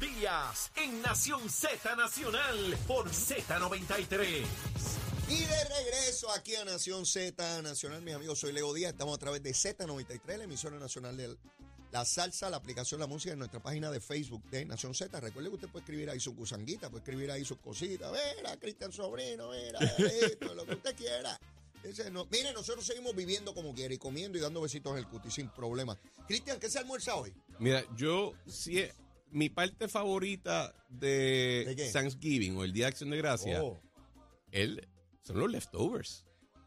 Díaz en Nación Z Nacional por Z93. Y de regreso aquí a Nación Z Nacional, mis amigos, soy Leo Díaz, estamos a través de Z93, la emisora nacional de la salsa, la aplicación La Música en nuestra página de Facebook de Nación Z. Recuerde que usted puede escribir ahí su gusanguita, puede escribir ahí sus cositas, mira, Cristian Sobrino, mira, esto, lo que usted quiera. Ese no. Mire, nosotros seguimos viviendo como quiere y comiendo y dando besitos en el cuti sin problema. Cristian, ¿qué se almuerza hoy? Mira, yo sí, mi parte favorita de. Thanksgiving o el Día de Acción de Gracia, Oh, él, son los leftovers.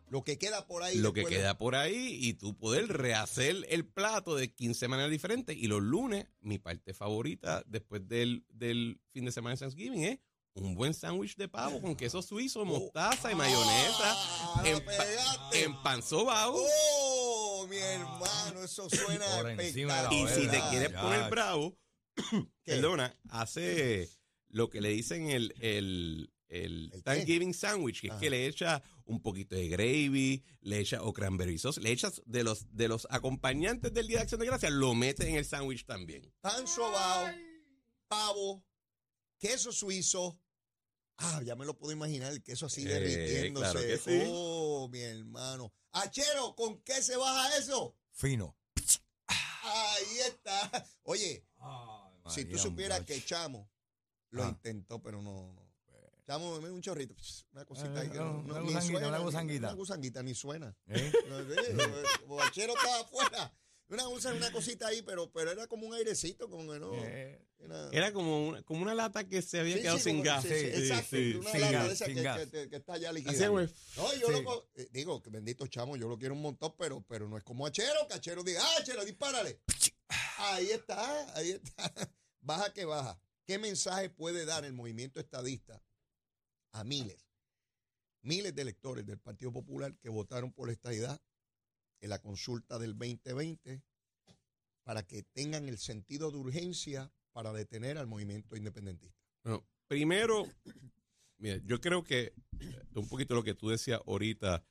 lo que queda por ahí. Lo que de- queda por ahí y tú poder rehacer el plato de 15 maneras diferentes. Y los lunes, mi parte favorita después del, del fin de semana de Thanksgiving es un buen sándwich de pavo con queso suizo, mostaza y mayonesa, Ah, en, pa- en pan sobao. ¡Oh, mi hermano! Eso suena la Y si te quieres poner bravo. perdona, hace lo que le dicen el, el, el ¿El qué? Thanksgiving sandwich, que Ajá. es que le echa un poquito de gravy, le echa o cranberry sauce, le echas de los, de los acompañantes del Día de Acción de Gracias, lo metes en el sándwich también. Pan sobao, pavo, queso suizo. Ah, ya me lo puedo imaginar, el queso así Eh, derritiéndose. claro que sí. Oh, mi hermano. Achero, ¿con qué se baja eso? Fino. Ahí está. Oye, si tú supieras que Chamo lo Ah. intentó, pero no. no. Chamo, dame un chorrito, una cosita ahí que Eh, no, una gusanguita, suena, una ni- gusanguita. Una gusanguita, ni suena. ¿Eh? No, sí, el Bachero estaba afuera. Una, una cosita ahí, pero, pero era como un airecito, como que no. Eh, era- Era como una, como una lata que se había Sí, quedado sí, sin gas. sí, sí, Sí, exacto, sí, una sin lata gas, de esa sin que, gas. que- que- que está ya güey. No, yo Sí. lo digo, que bendito chamo, yo lo quiero un montón, pero, pero no es como Achero, que Achero diga, ah, Achero, dispárale. Ahí está, ahí está. Baja que baja. ¿Qué mensaje puede dar el movimiento estadista a miles, miles de electores del Partido Popular que votaron por la estadidad en la consulta del 2020 para que tengan el sentido de urgencia para detener al movimiento independentista? Bueno, primero, mira, yo creo que eh, un poquito lo que tú decías ahorita,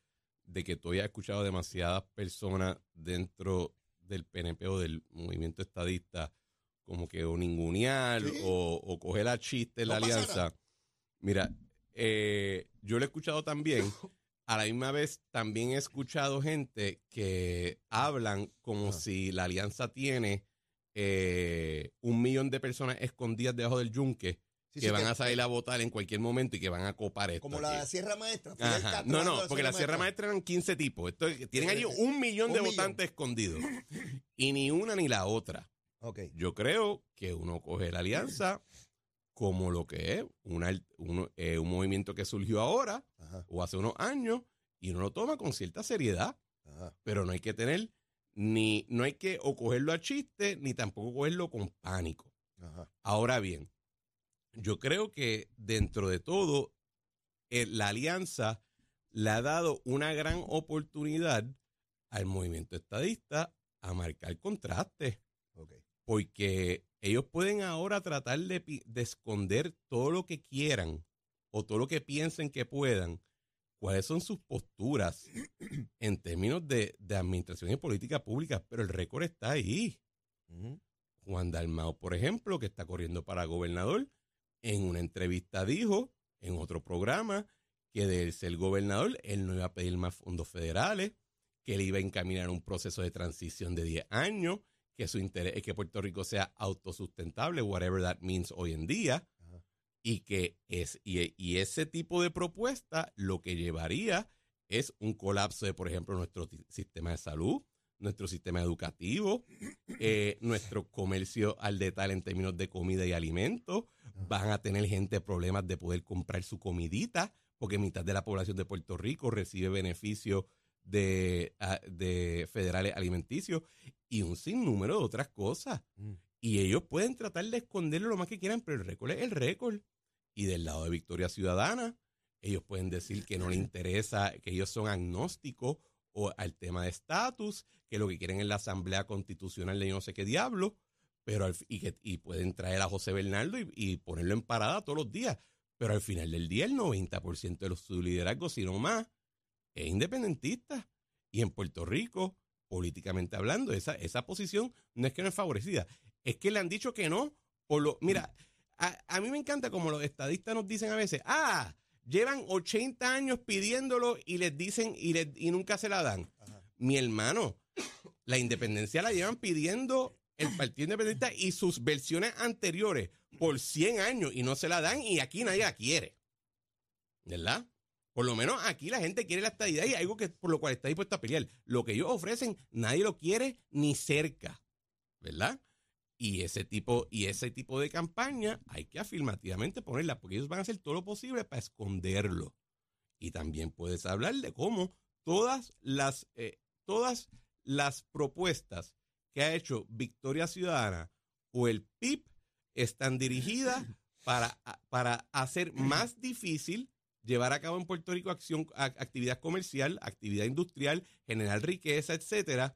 de que tú hayas escuchado demasiadas personas dentro del PNP o del movimiento estadista, como que o ningunear Sí. o, o coger a chiste en No la alianza. Mira, eh, yo lo he escuchado también. A la misma vez, también he escuchado gente que hablan como Ah. si la alianza tiene eh, un millón de personas escondidas debajo del yunque Sí, que sí, van a salir a votar en cualquier momento y que van a copar esto. Como la. Sierra Maestra. No, no, porque la Sierra Maestra eran 15 tipos. Esto, tienen allí un millón Un de millón. votantes escondidos. Y ni una ni la otra. Ok. Yo creo que uno coge la alianza como lo que es una, uno- eh, un movimiento que surgió ahora Ajá, o hace unos años y uno lo toma con cierta seriedad. ajá. Pero no hay que tener ni, no hay que o cogerlo a chiste ni tampoco cogerlo con pánico. Ajá. Ahora bien, yo creo que dentro de todo, eh, la alianza le ha dado una gran oportunidad al movimiento estadista a marcar contraste, Ok. Porque ellos pueden ahora tratar de, de esconder todo lo que quieran o todo lo que piensen que puedan, cuáles son sus posturas en términos de, de administración y política pública, pero el récord está ahí. Juan Dalmao, por ejemplo, que está corriendo para gobernador, en una entrevista dijo, en otro programa, que de ser gobernador, él no iba a pedir más fondos federales, que él iba a encaminar un proceso de transición de 10 años, que su interés es que Puerto Rico sea autosustentable, whatever that means hoy en día, Ajá. y que es, y, y ese tipo de propuesta lo que llevaría es un colapso de, por ejemplo, nuestro sistema de salud, nuestro sistema educativo, eh, nuestro comercio al detalle en términos de comida y alimentos. Van a tener gente problemas de poder comprar su comidita, porque mitad de la población de Puerto Rico recibe beneficios de, ah, de federales alimenticios y un sinnúmero de otras cosas. Mm. Y ellos pueden tratar de esconderlo lo más que quieran, pero el récord es el récord. Y del lado de Victoria Ciudadana, ellos pueden decir que no les interesa, que ellos son agnósticos o al tema de estatus, que lo que quieren es la Asamblea Constitucional de yo no sé qué diablo, pero al y, que, y pueden traer a José Bernardo y, y ponerlo en parada todos los días. Pero al final del día, el 90% de los, su liderazgo, si no más, es independentista. Y en Puerto Rico, políticamente hablando, esa, esa posición no es que no es favorecida, es que le han dicho que no. Por lo, mira, a, a mí me encanta como los estadistas nos dicen a veces, ah, llevan 80 años pidiéndolo y les dicen y, les- y nunca se la dan. Mi hermano, la independencia la llevan pidiendo el Partido Independiente y sus versiones anteriores por 100 años y no se la dan y aquí nadie la quiere. ¿Verdad? Por lo menos aquí la gente quiere la estadidad y algo que por lo cual está dispuesto a pelear. Lo que ellos ofrecen, nadie lo quiere ni cerca. ¿Verdad? Y ese tipo, y ese tipo de campaña hay que afirmativamente ponerla, porque ellos van a hacer todo lo posible para esconderlo. Y también puedes hablar de cómo todas las, eh, todas las propuestas que ha hecho Victoria Ciudadana o el PIB están dirigidas para, para hacer más difícil llevar a cabo en Puerto Rico acción, actividad comercial, actividad industrial, generar riqueza, etcétera.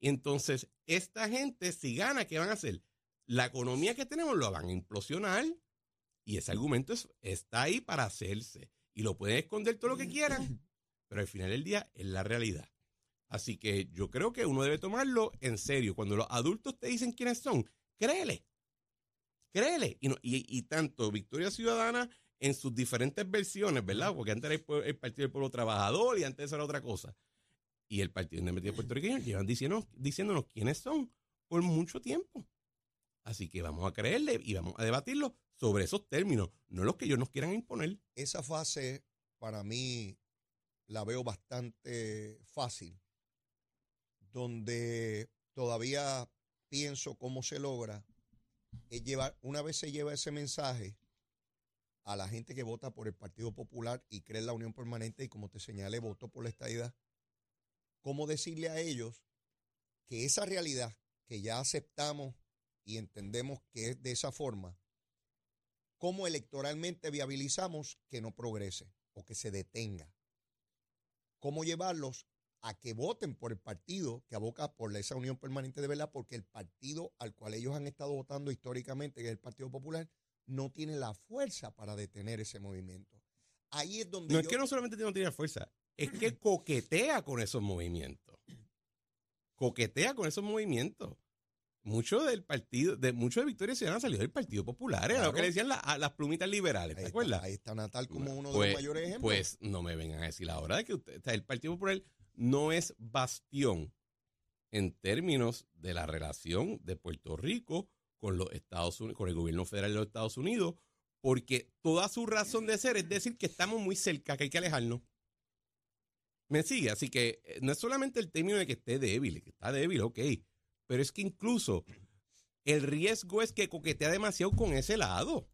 Y entonces, esta gente, si gana, ¿qué van a hacer? La economía que tenemos lo van a implosionar y ese argumento es- está ahí para hacerse. Y lo pueden esconder todo lo que quieran, pero al final del día es la realidad. Así que yo creo que uno debe tomarlo en serio. Cuando los adultos te dicen quiénes son, créele. Créele. Y, no- y, y tanto Victoria Ciudadana en sus diferentes versiones, ¿verdad? Porque antes era el, Partido del Pueblo Trabajador y antes era otra cosa. Y el Partido Independiente Puertorriqueño llevan diciendo, diciéndonos quiénes son por mucho tiempo. Así que vamos a creerle y vamos a debatirlo sobre esos términos, no los que ellos nos quieran imponer. Esa fase para mí la veo bastante fácil, donde todavía pienso cómo se logra es llevar, una vez se lleva ese mensaje a la gente que vota por el Partido Popular y cree en la Unión Permanente y como te señalé, votó por la estadidad, cómo decirle a ellos que esa realidad que ya aceptamos y entendemos que es de esa forma, cómo electoralmente viabilizamos que no progrese o que se detenga. Cómo llevarlos a que voten por el partido que aboca por esa unión permanente de verdad, porque el partido al cual ellos han estado votando históricamente, que es el Partido Popular, no tiene la fuerza para detener ese movimiento. Ahí es donde No yo- es que no solamente no tiene fuerza, es que coquetea con esos movimientos. Coquetea con esos movimientos. Mucho del partido, de mucho de Victoria Ciudadana salió del Partido Popular, era lo Claro. que le decían la- a las plumitas liberales, ahí ¿te está, acuerdas? ahí está Natal como uno de Pues- los mayores ejemplos. Pues no me vengan a decir ahora de que usted, el Partido Popular no es bastión en términos de la relación de Puerto Rico con los Estados Unidos, con el gobierno federal de los Estados Unidos, porque toda su razón de ser es decir que estamos muy cerca, que hay que alejarnos. Me sigue, así que eh, no es solamente el término de que esté débil, que está débil, ok, pero es que incluso el riesgo es que coquetea demasiado con ese lado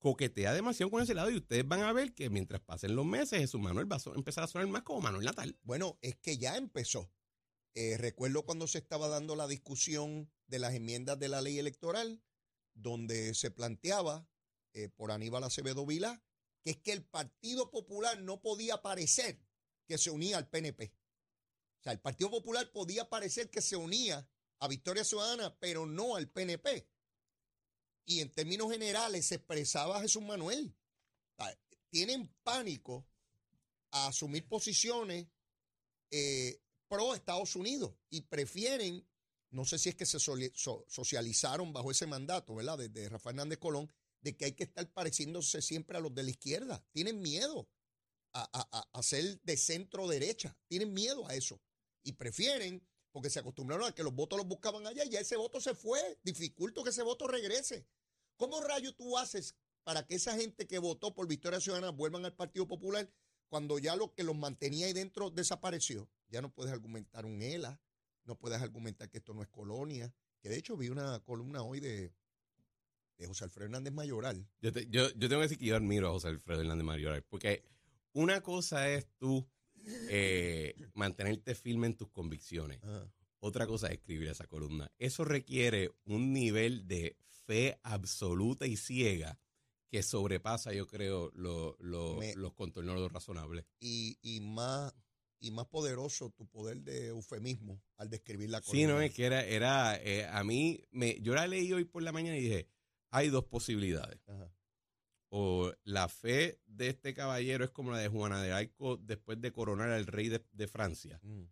coquetea demasiado con ese lado y ustedes van a ver que mientras pasen los meses, Jesús Manuel va a empezar a sonar más como Manuel Natal. Bueno, es que ya empezó. Eh, recuerdo cuando se estaba dando la discusión de las enmiendas de la ley electoral, donde se planteaba eh, por Aníbal Acevedo Vilá que es que el Partido Popular no podía parecer que se unía al PNP. O sea, el Partido Popular podía parecer que se unía a Victoria Ciudadana, pero no al PNP. Y en términos generales se expresaba Jesús Manuel. Sea, Tienen pánico a asumir posiciones eh, pro Estados Unidos y prefieren, no sé si es que se socializaron bajo ese mandato, ¿verdad? Desde Rafael Hernández Colón, de que hay que estar pareciéndose siempre a los de la izquierda. Tienen miedo a, a- a- a ser de centro derecha, tienen miedo a eso y prefieren, porque se acostumbraron a que los votos los buscaban allá y ya ese voto se fue, dificulto que ese voto regrese. ¿Cómo rayo tú haces para que esa gente que votó por Victoria Ciudadana vuelvan al Partido Popular cuando ya lo que los mantenía ahí dentro desapareció? Ya no puedes argumentar un ELA, no puedes argumentar que esto no es colonia, que de hecho vi una columna hoy de, de José Alfredo Hernández Mayoral. Yo, te- yo, yo tengo que decir que yo admiro a José Alfredo Hernández Mayoral, porque una cosa es tú eh, mantenerte firme en tus convicciones, otra cosa es escribir esa columna. Eso requiere un nivel de fe absoluta y ciega que sobrepasa, yo creo, lo- lo- Me- los contornos de lo razonable. y, y más y más poderoso tu poder de eufemismo al describir la Sí, no, es que era, era eh, a mí, me, yo la leí hoy por la mañana y dije, hay dos posibilidades. Ajá. O la fe de este caballero es como la de Juana de Arco después de coronar al rey de, de Francia. Mm.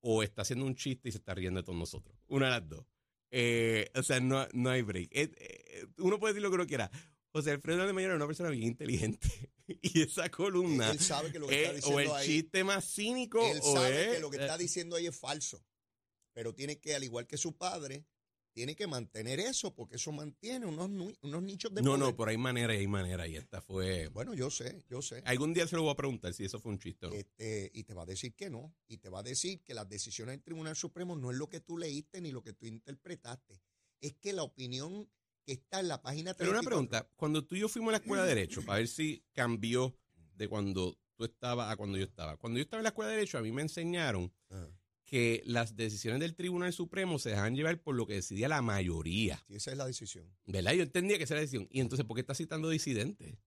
O está haciendo un chiste y se está riendo de todos nosotros. Una de las dos. Eh, o sea, no, no hay break. Eh, uno puede decir lo que uno quiera. José Alfredo de Mayor era una persona bien inteligente. y esa columna. Él sabe que lo que está es o el ahí. chiste más cínico Él o sabe es. que lo que está eh, diciendo ahí es falso. Pero tiene que, al igual que su padre, tiene que mantener eso, porque eso mantiene unos, unos nichos de no, poder. no, pero hay manera y hay manera. Y esta fue. Bueno, yo sé, yo sé. Algún día se lo voy a preguntar si eso fue un chiste o no. Este, y te va a decir que no. Y te va a decir que las decisiones del Tribunal Supremo no es lo que tú leíste ni lo que tú interpretaste. Es que la opinión que está en la página Pero una 34 pregunta, cuando tú y yo fuimos a la escuela de Derecho, para ver si cambió de cuando tú estabas a cuando yo estaba. Cuando yo estaba en la escuela de Derecho, a mí me enseñaron Ajá. que las decisiones del Tribunal Supremo se dejan llevar por lo que decidía la mayoría. Sí, esa es la decisión. ¿Verdad? Yo entendía que esa era la decisión. Y entonces, ¿por qué estás citando disidentes?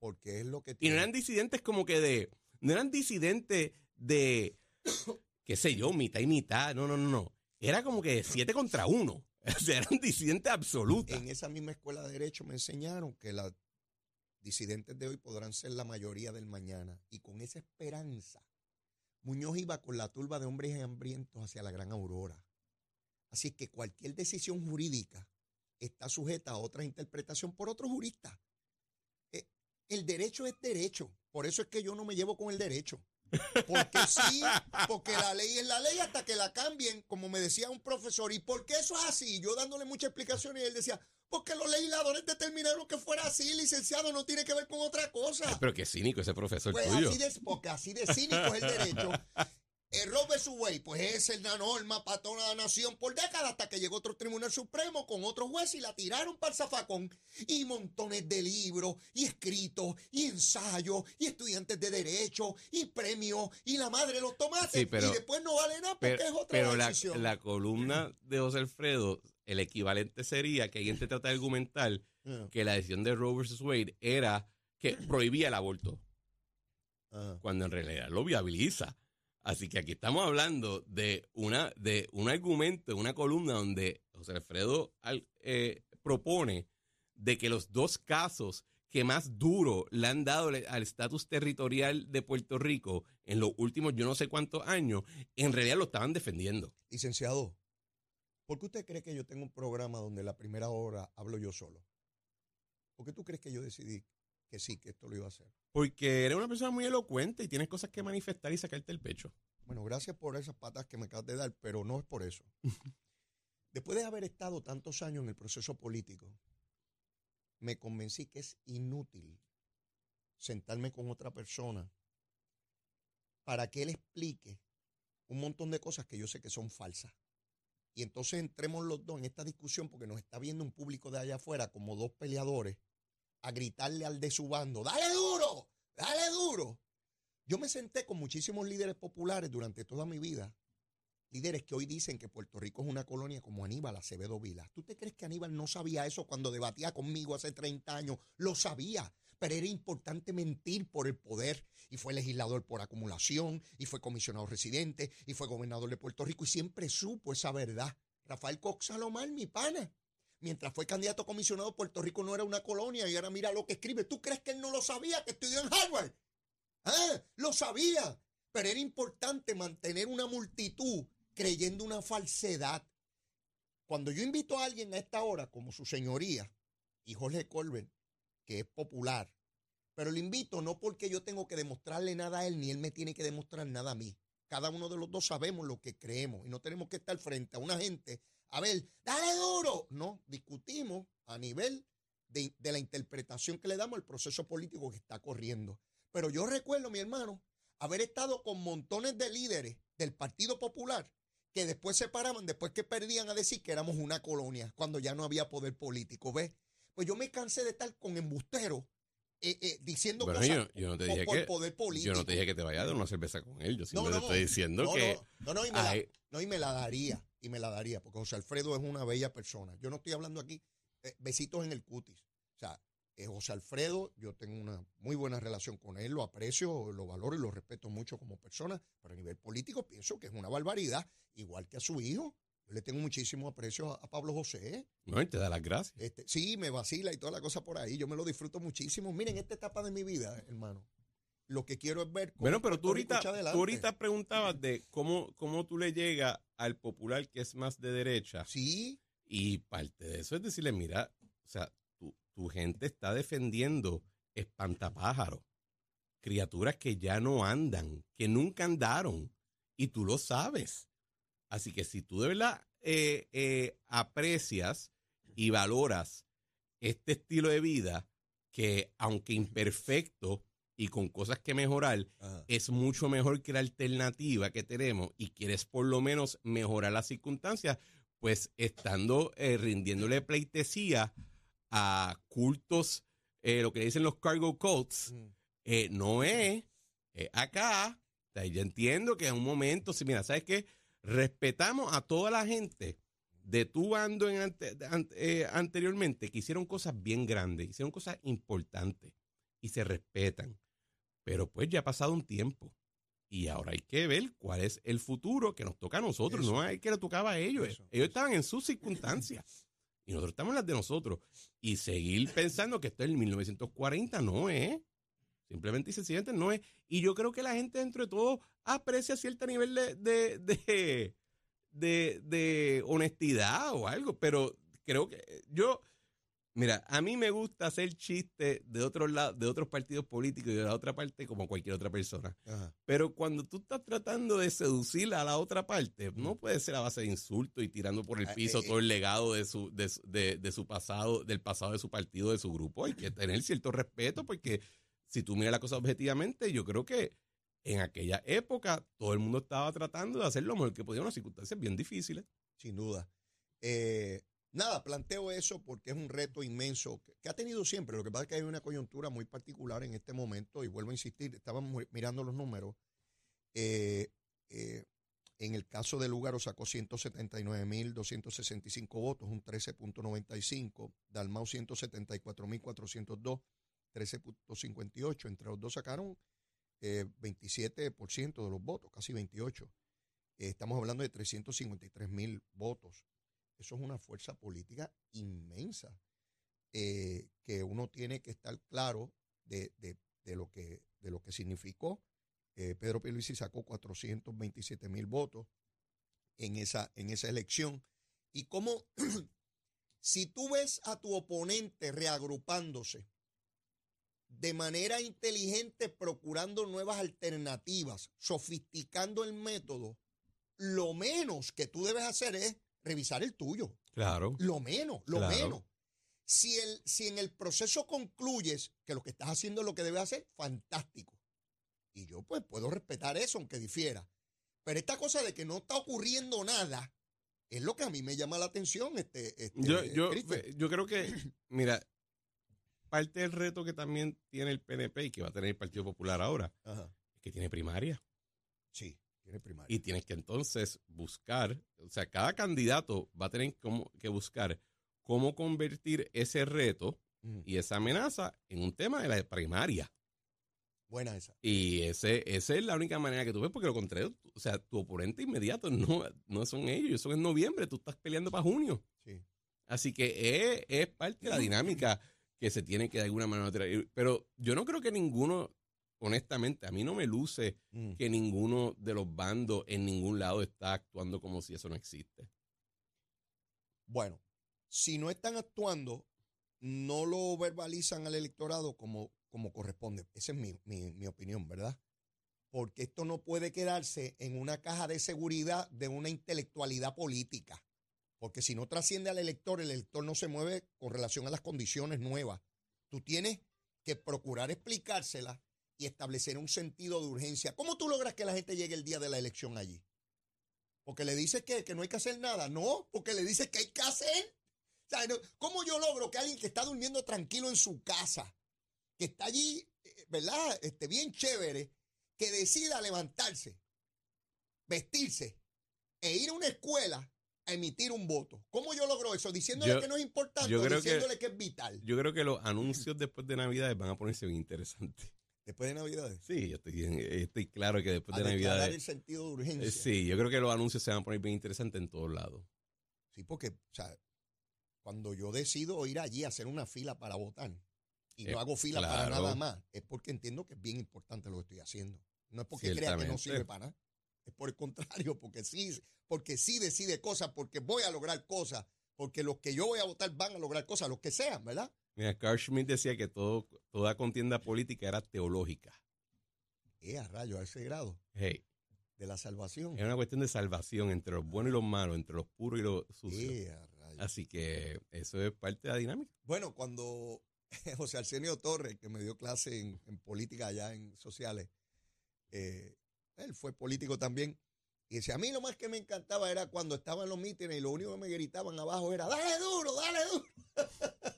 Porque es lo que Y no tiene. eran disidentes como que de. No eran disidentes de. qué sé yo, mitad y mitad. No, no, no, no. Era como que siete contra uno. O sea, eran disidentes absolutas. En esa misma escuela de Derecho me enseñaron que las disidentes de hoy podrán ser la mayoría del mañana. Y con esa esperanza, Muñoz iba con la turba de hombres hambrientos hacia la gran aurora. Así que cualquier decisión jurídica está sujeta a otra interpretación por otro jurista. Eh, El derecho es derecho. Por eso es que yo no me llevo con el derecho. Porque sí, porque la ley es la ley hasta que la cambien, como me decía un profesor. ¿Y por qué eso es así? Yo dándole muchas explicaciones y él decía, porque los legisladores determinaron que fuera así, licenciado, no tiene que ver con otra cosa. Pero qué cínico ese profesor Pues tuyo. así de, porque así de cínico es el derecho. Roe Wade, pues es la norma para toda la nación por décadas hasta que llegó otro tribunal supremo con otro juez y la tiraron para el zafacón. Y montones de libros, y escritos, y ensayos, y estudiantes de derecho, y premios, y la madre de los tomates. Sí, pero- y después no vale nada porque Pero, es otra pero la, la columna de José Alfredo, el equivalente sería que alguien te trata de argumentar Ah, que la decisión de Roe vs. Wade era que prohibía el aborto, ah. cuando en realidad lo viabiliza. Así que aquí estamos hablando de una de un argumento, una columna donde José Alfredo al- eh, propone de que los dos casos que más duro le han dado al estatus territorial de Puerto Rico en los últimos yo no sé cuántos años, en realidad lo estaban defendiendo. Licenciado, ¿por qué usted cree que yo tengo un programa donde la primera hora hablo yo solo? ¿Por qué tú crees que yo decidí que sí, que esto lo iba a hacer? Porque eres una persona muy elocuente y tienes cosas que manifestar y sacarte el pecho. Bueno, gracias por esas patas que me acabas de dar, pero no es por eso. Después de haber estado tantos años en el proceso político, me convencí que es inútil sentarme con otra persona para que él explique un montón de cosas que yo sé que son falsas. Y entonces entremos los dos en esta discusión porque nos está viendo un público de allá afuera como dos peleadores a gritarle al de su bando, dale duro, dale duro. Yo me senté con muchísimos líderes populares durante toda mi vida, líderes que hoy dicen que Puerto Rico es una colonia como Aníbal Acevedo Vila. ¿Tú te crees que Aníbal no sabía eso cuando debatía conmigo hace 30 años? Lo sabía, pero era importante mentir por el poder y fue legislador por acumulación y fue comisionado residente y fue gobernador de Puerto Rico y siempre supo esa verdad. Rafael Cox Salomar, mi pana. Mientras fue candidato a comisionado, Puerto Rico no era una colonia y ahora mira lo que escribe. ¿Tú crees que él no lo sabía que estudió en Harvard? Ah, lo sabía. Pero era importante mantener una multitud creyendo una falsedad. Cuando yo invito a alguien a esta hora, como su señoría, y Jorge Colbert, que es popular, pero lo invito no porque yo tengo que demostrarle nada a él, ni él me tiene que demostrar nada a mí. Cada uno de los dos sabemos lo que creemos y no tenemos que estar frente a una gente a ver, dale duro. No, discutimos a nivel de, de la interpretación que le damos al proceso político que está corriendo. Pero yo recuerdo, mi hermano, haber estado con montones de líderes del Partido Popular que después se paraban, después que perdían a decir que éramos una colonia, cuando ya no había poder político. ¿Ves? Pues yo me cansé de estar con embusteros eh, eh, diciendo Bueno, cosas yo, yo no te dije por que poder político. yo no te dije que te vayas a dar una cerveza con él. Yo No, simplemente no, estoy diciendo no, que no, no, no, y me la, hay- no, y me la daría, y me la daría, porque José Alfredo es una bella persona. Yo no estoy hablando aquí, eh, besitos en el cutis. O sea, eh, José Alfredo, yo tengo una muy buena relación con él, lo aprecio, lo valoro y lo respeto mucho como persona, pero a nivel político pienso que es una barbaridad, igual que a su hijo. Yo le tengo muchísimo aprecio a, a Pablo José. no, él te da las gracias. Este, sí, me vacila y toda la cosa por ahí. Yo me lo disfruto muchísimo. Miren, esta etapa de mi vida, hermano, Lo que quiero es ver cómo Bueno, pero tú ahorita, tú ahorita preguntabas de cómo, cómo tú le llegas al popular que es más de derecha. Sí, Y parte de eso es decirle, mira, o sea, tu, tu gente está defendiendo espantapájaros, criaturas que ya no andan, que nunca andaron, y tú lo sabes. Así que si tú de verdad eh, eh, aprecias y valoras este estilo de vida, que aunque imperfecto y con cosas que mejorar, Ajá. es mucho mejor que la alternativa que tenemos y quieres por lo menos mejorar las circunstancias, pues estando eh, rindiéndole pleitesía a cultos, eh, lo que dicen los cargo cults, Mm. eh, no es acá. O sea, yo entiendo que en un momento, si mira, ¿sabes qué? Respetamos a toda la gente de tu bando en ante- eh, anteriormente que hicieron cosas bien grandes, hicieron cosas importantes y se respetan. Pero pues ya ha pasado un tiempo. Y ahora hay que ver cuál es el futuro que nos toca a nosotros, Eso. no hay que le tocaba a ellos. Eso, ellos eso. estaban en sus circunstancias. Y nosotros estamos en las de nosotros. Y seguir pensando que esto es el 1940 no es. Simplemente y sencillamente no es. Y yo creo que la gente dentro de todo aprecia cierto nivel de, de, de, de- de honestidad o algo. Pero creo que yo, mira, a mí me gusta hacer chistes de otros de otros partidos políticos y de la otra parte como cualquier otra persona. Ajá. Pero cuando tú estás tratando de seducir a la otra parte, no puede ser a base de insultos y tirando por el Ah, piso eh, todo el legado de su, de, de- de su pasado, del pasado de su partido, de su grupo. Hay que tener cierto respeto porque si tú miras la cosa objetivamente, yo creo que en aquella época todo el mundo estaba tratando de hacer lo mejor que podía en unas circunstancias bien difíciles. sin duda. Eh, nada, planteo eso porque es un reto inmenso que, ha tenido siempre. Lo que pasa es que hay una coyuntura muy particular en este momento y vuelvo a insistir, estábamos mirando los números. Eh, eh, en el caso de Lugaro sacó 179.265 votos, un 13.95. Dalmau 174.402, 13.58. Entre los dos sacaron eh, 27% de los votos, casi 28. Eh, estamos hablando de 353 mil votos. Eso es una fuerza política inmensa eh, que uno tiene que estar claro de, de- lo, que, de lo que significó. Eh, Pedro Pierluisi sacó 427 mil votos en esa, en esa elección. Y cómo, si tú ves a tu oponente reagrupándose de manera inteligente, procurando nuevas alternativas, sofisticando el método, lo menos que tú debes hacer es revisar el tuyo. Claro. Lo menos, lo Claro. menos. Si, el, si en el proceso concluyes que lo que estás haciendo es lo que debes hacer, fantástico. Y yo pues puedo respetar eso, aunque difiera. Pero esta cosa de que no está ocurriendo nada es lo que a mí me llama la atención. Este, este, Yo, yo, yo creo que, mira, parte del reto que también tiene el PNP y que va a tener el Partido Popular ahora, Ajá. es que tiene primaria. Sí, tiene primaria. Y tienes que entonces buscar, o sea, cada candidato va a tener como- que buscar cómo convertir ese reto Ujú. y esa amenaza en un tema de la primaria. Buena esa. Y ese, esa es la única manera que tú ves, porque lo contrario, o sea, tu oponente inmediato no, no son ellos, ellos son en noviembre, tú estás peleando para junio. Sí. Así que es, es parte de la dinámica que se tiene que de alguna manera traer. Pero yo no creo que ninguno, honestamente, a mí no me luce Mm. que ninguno de los bandos en ningún lado está actuando como si eso no existe. Bueno, si no están actuando, no lo verbalizan al electorado como, como corresponde. Esa es mi, mi- mi opinión, ¿verdad? Porque esto no puede quedarse en una caja de seguridad de una intelectualidad política. Porque si no trasciende al elector, el elector no se mueve con relación a las condiciones nuevas. Tú tienes que procurar explicársela y establecer un sentido de urgencia. ¿Cómo tú logras que la gente llegue el día de la elección allí? Porque le dices que, que no hay que hacer nada. No, porque le dices que hay que hacer. O sea, no- ¿Cómo yo logro que alguien que está durmiendo tranquilo en su casa, que está allí, eh, ¿verdad? Este, bien chévere, que decida levantarse, vestirse e ir a una escuela a emitir un voto? ¿Cómo yo logro eso? Diciéndole Yo- que no es importante yo creo que- diciéndole que, es vital. Yo creo que los anuncios después de Navidad van a ponerse bien interesantes. Después de Navidades. Sí, yo estoy, estoy claro que después A de declarar Navidad. el sentido de urgencia. Sí, yo creo que los anuncios se van a poner bien interesantes en todos lados. Sí, porque, o sea, cuando yo decido ir allí a hacer una fila para votar, y Eh, no hago fila para nada más, es porque entiendo que es bien importante lo que estoy haciendo. No es porque crea que no sirve para nada. Es por el contrario, porque sí, porque sí decide cosas, porque voy a lograr cosas, porque los que yo voy a votar van a lograr cosas, los que sean, ¿verdad? Mira, Carl Schmitt decía que todo, toda contienda política era teológica. Eh, a rayo, a ese grado Hey, de la salvación. es una cuestión de salvación entre los buenos y los malos, entre los puros y los sucios. Eh, a rayo. Así que eso es parte de la dinámica. Bueno, cuando José Arsenio Torres, que me dio clase en, en política allá en sociales, eh, él fue político también, y decía, a mí lo más que me encantaba era cuando estaban los mítines y lo único que me gritaban abajo era, dale duro, dale duro.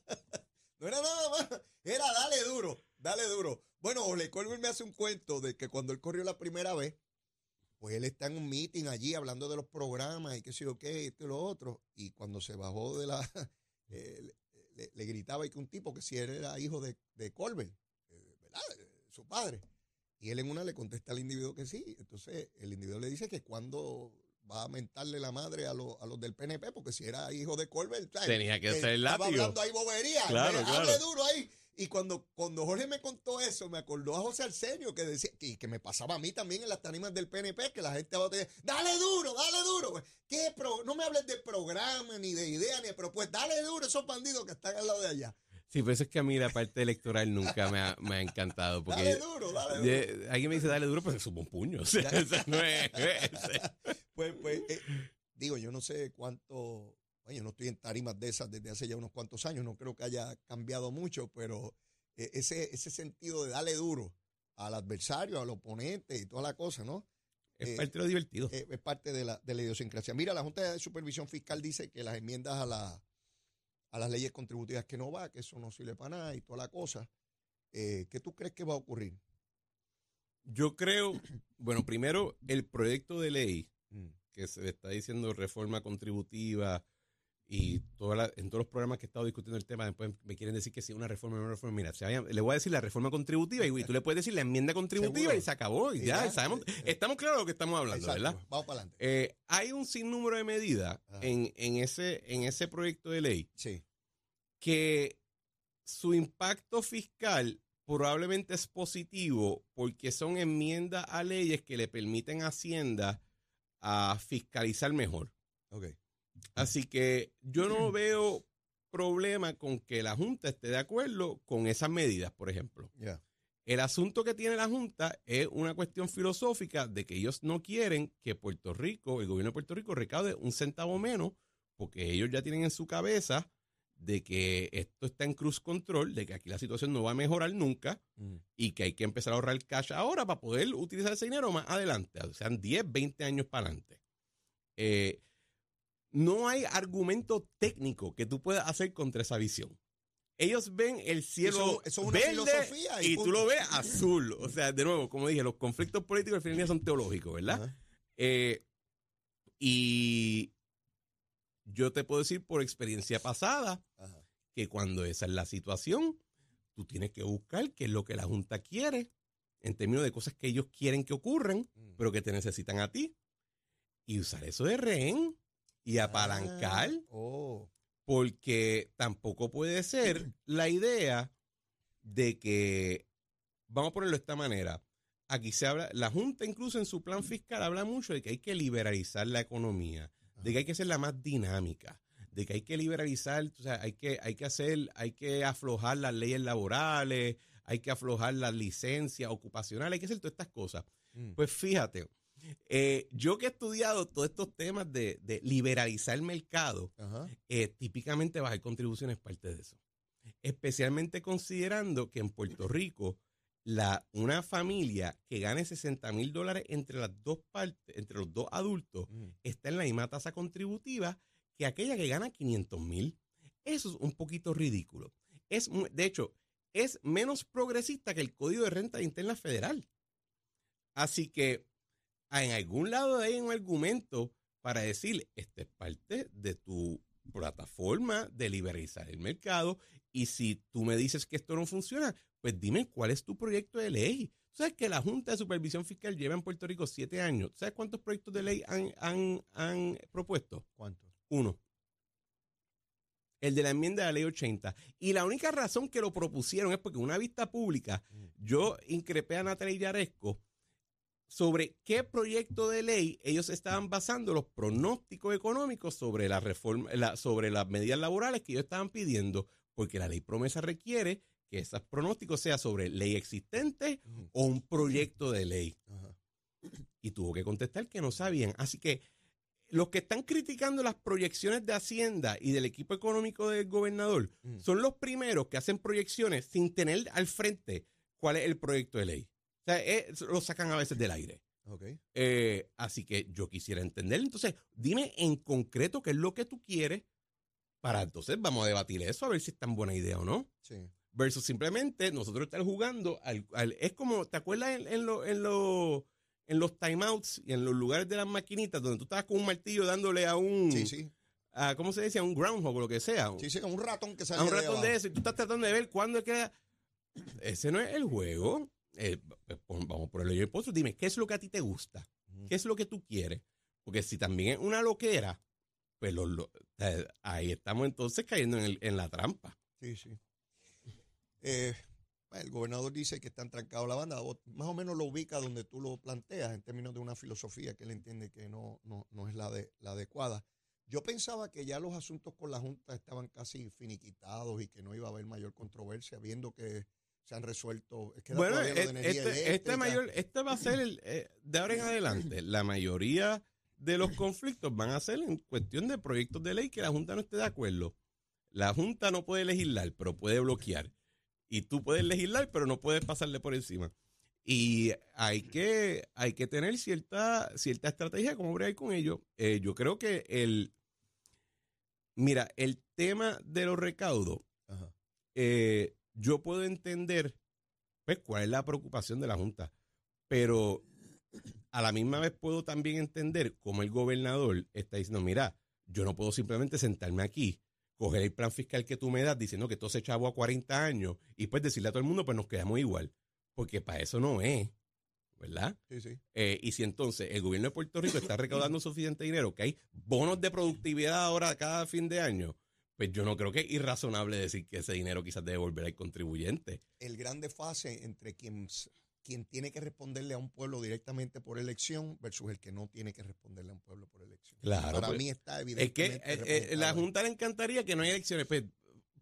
no era nada más, era dale duro, dale duro. Bueno, Ole Colbert me hace un cuento de que cuando él corrió la primera vez, pues él está en un meeting allí hablando de los programas y qué sé yo qué, esto y lo otro, y cuando se bajó de la... le, le gritaba y que un tipo que si él era hijo de, de Colbert, eh, ¿verdad? Eh, Su padre. Y él en una le contesta al individuo que sí. Entonces el individuo le dice que cuando va a mentarle la madre a, los- a los del PNP, porque si era hijo de Colbert. Tenía que ser el Estaba hablando ahí bobería. Claro, duro ahí. Y cuando, cuando Jorge me contó eso, me acordó a José Arsenio que decía, y que me pasaba a mí también en las tarimas del PNP, que la gente va a decir, dale duro, dale duro. ¿Qué pro- no me hables de programa, ni de idea, ni de propuesta. Dale duro esos bandidos que están al lado de allá. Sí, por eso es que a mí la parte electoral nunca me ha, me ha encantado. Porque Dale duro, dale duro. de- alguien me dice dale duro, pues es un puño. O sea, eso no es- es- Pues, pues, eh, digo, yo no sé cuánto, bueno, yo no estoy en tarimas de esas desde hace ya unos cuantos años, no creo que haya cambiado mucho, pero eh, ese, ese sentido de darle duro al adversario, al oponente y toda la cosa, ¿no? es Eh, parte de lo divertido. Eh, es parte de la, de la idiosincrasia. Mira, la Junta de Supervisión Fiscal dice que las enmiendas a, la, a las leyes contributivas que no va, que eso no sirve para nada y toda la cosa. Eh, ¿Qué tú crees que va a ocurrir? Yo creo, bueno, primero el proyecto de ley Mm. que se le está diciendo reforma contributiva y toda la- en todos los programas que he estado discutiendo el tema, después me quieren decir que si una reforma o una reforma. Mira, se le voy a decir la reforma contributiva y, y tú le puedes decir la enmienda contributiva Seguro. y se acabó. Y Y ya, ya, sabemos, eh, estamos claros de lo que estamos hablando, Exacto, ¿verdad? Vamos para adelante. Eh, hay un sinnúmero de medidas en, en, ese, en ese proyecto de ley Sí. que su impacto fiscal probablemente es positivo porque son enmiendas a leyes que le permiten a Hacienda a fiscalizar mejor. Ok. Así que yo no veo problema con que la Junta esté de acuerdo con esas medidas, por ejemplo. El asunto que tiene la Junta es una cuestión filosófica de que ellos no quieren que Puerto Rico, el gobierno de Puerto Rico, recaude un centavo menos, porque ellos ya tienen en su cabeza de que esto está en cruz control, de que aquí la situación no va a mejorar nunca Mm. y que hay que empezar a ahorrar cash ahora para poder utilizar ese dinero más adelante, o sea, 10, 20 años para adelante. Eh, no hay argumento técnico que tú puedas hacer contra esa visión. Ellos ven el cielo Eso- eso verde filosofía y y, tú lo ves azul. O sea, de nuevo, como dije, los conflictos políticos al final día son teológicos, ¿verdad? Eh, y yo te puedo decir por experiencia pasada que cuando esa es la situación, tú tienes que buscar qué es lo que la Junta quiere en términos de cosas que ellos quieren que ocurran, Mm. pero que te necesitan a ti. Y usar eso de rehén y apalancar, Ah, oh. porque tampoco puede ser la idea de que, vamos a ponerlo de esta manera, aquí se habla, la Junta incluso en su plan fiscal habla mucho de que hay que liberalizar la economía, de que hay que hacerla más dinámica, de que hay que liberalizar, o sea, hay que, hay que hacer, hay que aflojar las leyes laborales, hay que aflojar las licencias ocupacionales, hay que hacer todas estas cosas. Mm. Pues fíjate, eh, yo que he estudiado todos estos temas de, de liberalizar el mercado, eh, típicamente bajar contribuciones es parte de eso. Especialmente considerando que en Puerto Rico, la, una familia que gane 60 mil dólares entre las dos partes, entre los dos adultos, Mm. está en la misma tasa contributiva que aquella que gana 500 mil. Eso es un poquito ridículo. Es, de hecho, es menos progresista que el Código de Renta Interna Federal. Así que en algún lado hay un argumento para decir, esta es parte de tu plataforma de liberalizar el mercado y si tú me dices que esto no funciona, pues dime cuál es tu proyecto de ley. ¿Tú sabes que la Junta de Supervisión Fiscal lleva en Puerto Rico siete años? ¿Sabes cuántos proyectos de ley han, han- han propuesto? ¿Cuánto? Uno. el de la enmienda de la ley 80. Y la única razón que lo propusieron es porque en una vista pública yo increpé a Natalia Yaresco sobre qué proyecto de ley ellos estaban basando los pronósticos económicos sobre la reforma, la- sobre las medidas laborales que ellos estaban pidiendo, porque la ley promesa requiere que esos pronósticos sean sobre ley existente o un proyecto de ley. Y tuvo que contestar que no sabían. Así que los que están criticando las proyecciones de Hacienda y del equipo económico del gobernador son los primeros que hacen proyecciones sin tener al frente cuál es el proyecto de ley. O sea, eh, lo sacan a veces del aire. Ok. Eh, así que yo quisiera entender. Entonces, dime en concreto qué es lo que tú quieres para entonces vamos a debatir eso, a ver si es tan buena idea o no. Sí. Versus simplemente nosotros estar jugando al, al- es como, ¿te acuerdas en, en, lo- en, lo- en los timeouts y en los lugares de las maquinitas donde tú estabas con un martillo dándole a un, Sí, sí. a, ¿cómo se dice? A un groundhog o lo que sea. Sí, sí, como un ratón que sale a un ratón de abajo. eso y tú estás tratando de ver cuándo es que... Ese no es el juego. Eh, pues, pon- vamos a ponerlo yo en pozo. Dime, ¿qué es lo que a ti te gusta? ¿Qué es lo que tú quieres? Porque si también es una loquera, pues lo- lo- ahí estamos entonces cayendo en, el- en la trampa. Sí, sí. Eh, el gobernador dice que están trancados la banda, o más o menos lo ubica donde tú lo planteas en términos de una filosofía que él entiende que no, no, no es la, de, la adecuada. Yo pensaba que ya los asuntos con la Junta estaban casi finiquitados y que no iba a haber mayor controversia, viendo que se han resuelto. es que Bueno, e- este, este eléctrica. mayor, este va a ser el, eh, de ahora en adelante. La mayoría de los conflictos van a ser en cuestión de proyectos de ley que la Junta no esté de acuerdo. La Junta no puede legislar, pero puede bloquear. Y tú puedes legislar, pero no puedes pasarle por encima. Y hay que, hay que tener cierta, cierta estrategia de cómo bregar con ello. Eh, yo creo que el. Mira, el tema de los recaudos Ajá. eh, yo puedo entender pues cuál es la preocupación de la Junta, pero a la misma vez puedo también entender cómo el gobernador está diciendo, mira, yo no puedo simplemente sentarme aquí, coger el plan fiscal que tú me das diciendo que todo se chavo a 40 años y pues decirle a todo el mundo, pues nos quedamos igual, porque para eso no es, ¿verdad? Sí, sí. Eh, y si entonces el gobierno de Puerto Rico está recaudando suficiente dinero, que hay bonos de productividad ahora cada fin de año, pues yo no creo que es irrazonable decir que ese dinero quizás debe volver al contribuyente. el gran desfase entre quien, quien tiene que responderle a un pueblo directamente por elección versus el que no tiene que responderle a un pueblo por elección. Claro, Para pues, mí está Es que eh, eh, la. Junta le encantaría que no haya elecciones. Pues,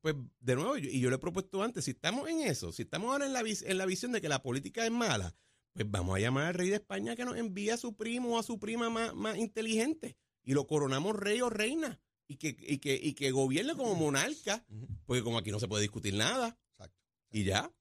pues de nuevo, y yo le he propuesto antes, si estamos en eso, si estamos ahora en la, vis- en la visión de que la política es mala, pues vamos a llamar al rey de España que nos envíe a su primo o a su prima más, más inteligente y lo coronamos rey o reina y que, y que, y que gobierne como monarca, porque como aquí no se puede discutir nada Exacto. y ya.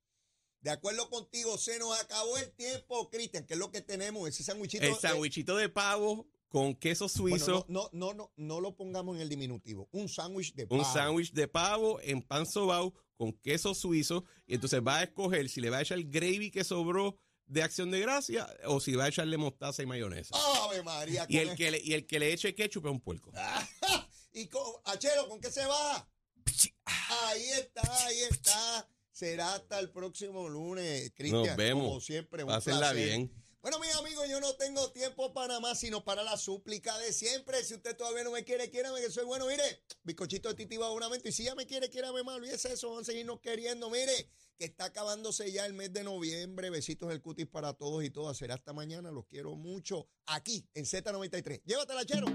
De acuerdo contigo, se nos acabó el tiempo, Cristian, que es lo que tenemos, ese sandwichito. El sandwichito de pavo con queso suizo, no, no, no, no, no lo pongamos en el diminutivo. Un sándwich de pavo. un sándwich de pavo en pan sobao con queso suizo y entonces va a escoger si le va a echar el gravy que sobró de acción de gracia o si va a echarle mostaza y mayonesa. ¡Ave María! y, el que le, y el que le eche ketchup es un puerco. ¿Y con, Achero, con qué se va? Ahí está, ahí está. Será hasta el próximo lunes, Cristian. Nos vemos. Como siempre, un Pásenla placer. bien. Bueno, mis amigos, yo no tengo tiempo para más, sino para la súplica de siempre. Si usted todavía no me quiere, quiérame, que soy bueno. Mire, bizcochito de titi abonamento. Y si ya me quiere, quiérame más. Olvídese eso, vamos a seguirnos queriendo. Mire, que está acabándose ya el mes de noviembre. Besitos del cutis para todos y todas. Será hasta mañana. Los quiero mucho aquí en Z93. Llévatela, chero.